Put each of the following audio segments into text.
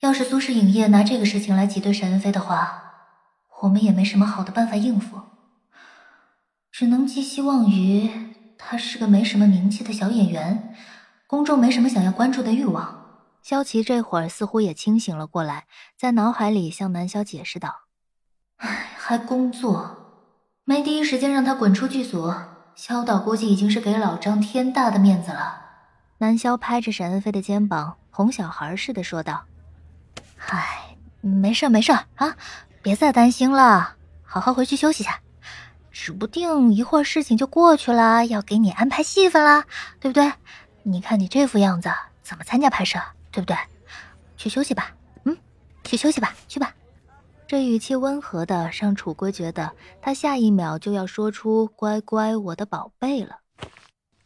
要是苏氏影业拿这个事情来挤兑沈恩飞的话，我们也没什么好的办法应付，只能寄希望于他是个没什么名气的小演员，公众没什么想要关注的欲望。萧琪这会儿似乎也清醒了过来，在脑海里向南萧解释道：“唉，还工作，没第一时间让他滚出剧组，萧导估计已经是给老张天大的面子了。”南萧拍着沈恩飞的肩膀，哄小孩似的说道：“唉，没事没事啊，别再担心了，好好回去休息下，指不定一会儿事情就过去了，要给你安排戏份啦，对不对？你看你这副样子，怎么参加拍摄？”对不对？去休息吧，嗯，去休息吧，去吧。这语气温和的，让楚归觉得他下一秒就要说出“乖乖，我的宝贝”了。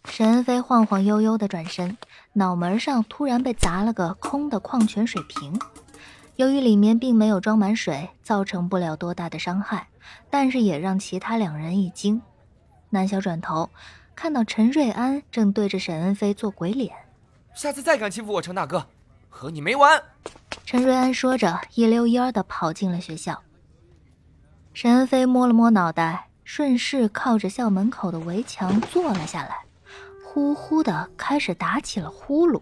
沈飞晃晃悠悠的转身，脑门上突然被砸了个空的矿泉水瓶。由于里面并没有装满水，造成不了多大的伤害，但是也让其他两人一惊。南萧转头看到陈瑞安正对着沈恩飞做鬼脸，下次再敢欺负我程大哥！和你没完！陈瑞安说着，一溜烟的跑进了学校。沈恩飞摸了摸脑袋，顺势靠着校门口的围墙坐了下来，呼呼的开始打起了呼噜。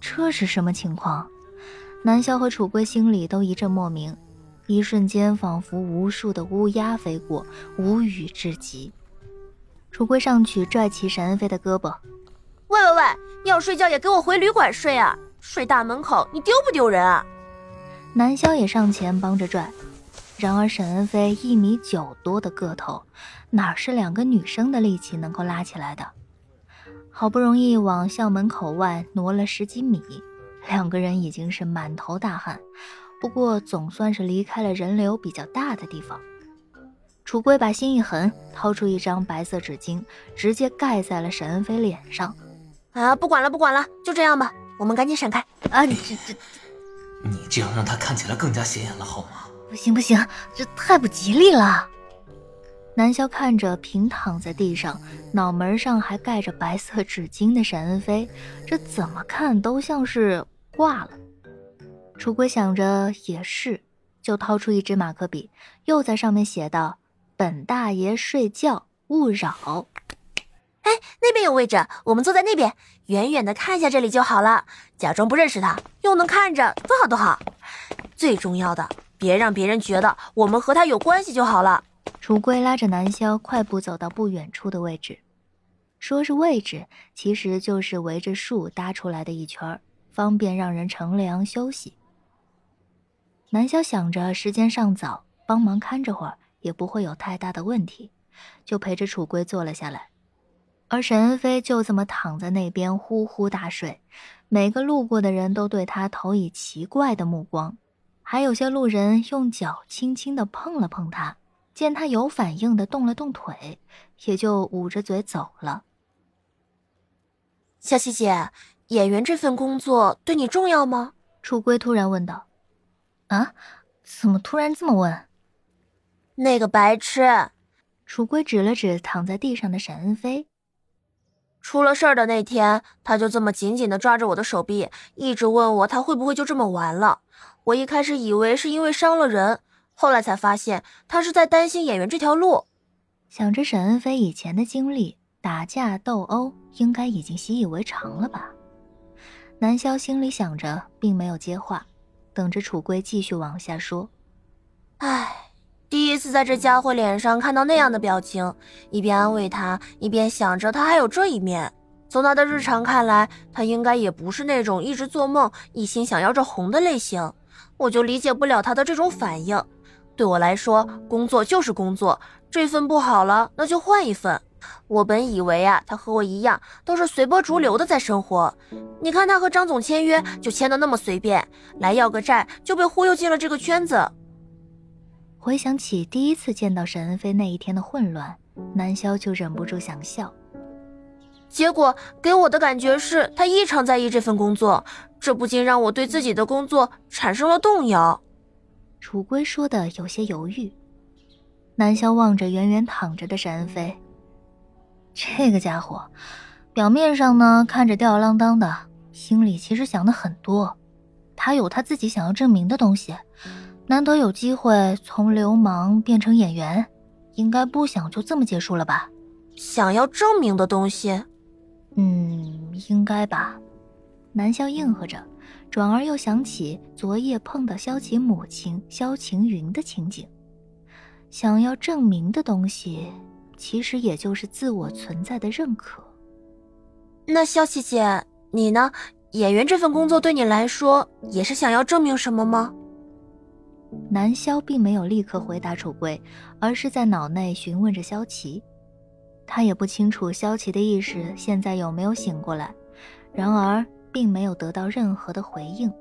这是什么情况？南萧和楚归心里都一阵莫名，一瞬间仿佛无数的乌鸦飞过，无语至极。楚归上去拽起沈恩飞的胳膊。喂喂喂！要睡觉也给我回旅馆睡啊！睡大门口，你丢不丢人啊？南萧也上前帮着拽，然而沈恩飞一米九多的个头，哪是两个女生的力气能够拉起来的？好不容易往校门口外挪了十几米，两个人已经是满头大汗，不过总算是离开了人流比较大的地方。楚归把心一横，掏出一张白色纸巾，直接盖在了沈恩飞脸上。啊，不管了，不管了，就这样吧，我们赶紧闪开。啊，这这，你这样让他看起来更加显眼了，好吗？不行不行，这太不吉利了。南萧看着平躺在地上，脑门上还盖着白色纸巾的沈恩飞，这怎么看都像是挂了。楚归想着也是，就掏出一支马克笔，又在上面写道：“本大爷睡觉勿扰。”哎，那边有位置，我们坐在那边，远远的看一下这里就好了，假装不认识他，又能看着，多好多好。最重要的，别让别人觉得我们和他有关系就好了。楚归拉着南萧快步走到不远处的位置，说是位置，其实就是围着树搭出来的一圈，方便让人乘凉休息。南萧想着时间尚早，帮忙看着会儿也不会有太大的问题，就陪着楚归坐了下来。而沈恩飞就这么躺在那边呼呼大睡，每个路过的人都对他投以奇怪的目光，还有些路人用脚轻轻地碰了碰他，见他有反应的动了动腿，也就捂着嘴走了。小七姐，演员这份工作对你重要吗？楚归突然问道。啊？怎么突然这么问？那个白痴！楚归指了指躺在地上的沈恩飞。出了事儿的那天，他就这么紧紧的抓着我的手臂，一直问我他会不会就这么完了。我一开始以为是因为伤了人，后来才发现他是在担心演员这条路。想着沈恩飞以前的经历，打架斗殴应该已经习以为常了吧？南萧心里想着，并没有接话，等着楚归继续往下说。唉。第一次在这家伙脸上看到那样的表情，一边安慰他，一边想着他还有这一面。从他的日常看来，他应该也不是那种一直做梦、一心想要这红的类型。我就理解不了他的这种反应。对我来说，工作就是工作，这份不好了，那就换一份。我本以为啊，他和我一样，都是随波逐流的在生活。你看他和张总签约就签的那么随便，来要个债就被忽悠进了这个圈子。回想起第一次见到沈恩飞那一天的混乱，南萧就忍不住想笑。结果给我的感觉是他异常在意这份工作，这不禁让我对自己的工作产生了动摇。楚归说的有些犹豫。南萧望着远远躺着的沈恩飞，这个家伙，表面上呢看着吊儿郎当的，心里其实想的很多。他他有他自己想要证明的东西，难得有机会从流氓变成演员，应该不想就这么结束了吧？想要证明的东西，嗯，应该吧。南萧应和着，转而又想起昨夜碰到萧琪母亲萧晴云的情景。想要证明的东西，其实也就是自我存在的认可。那萧琪姐，你呢？演员这份工作对你来说，也是想要证明什么吗？南萧并没有立刻回答楚贵，而是在脑内询问着萧琪。他也不清楚萧琪的意识现在有没有醒过来，然而并没有得到任何的回应。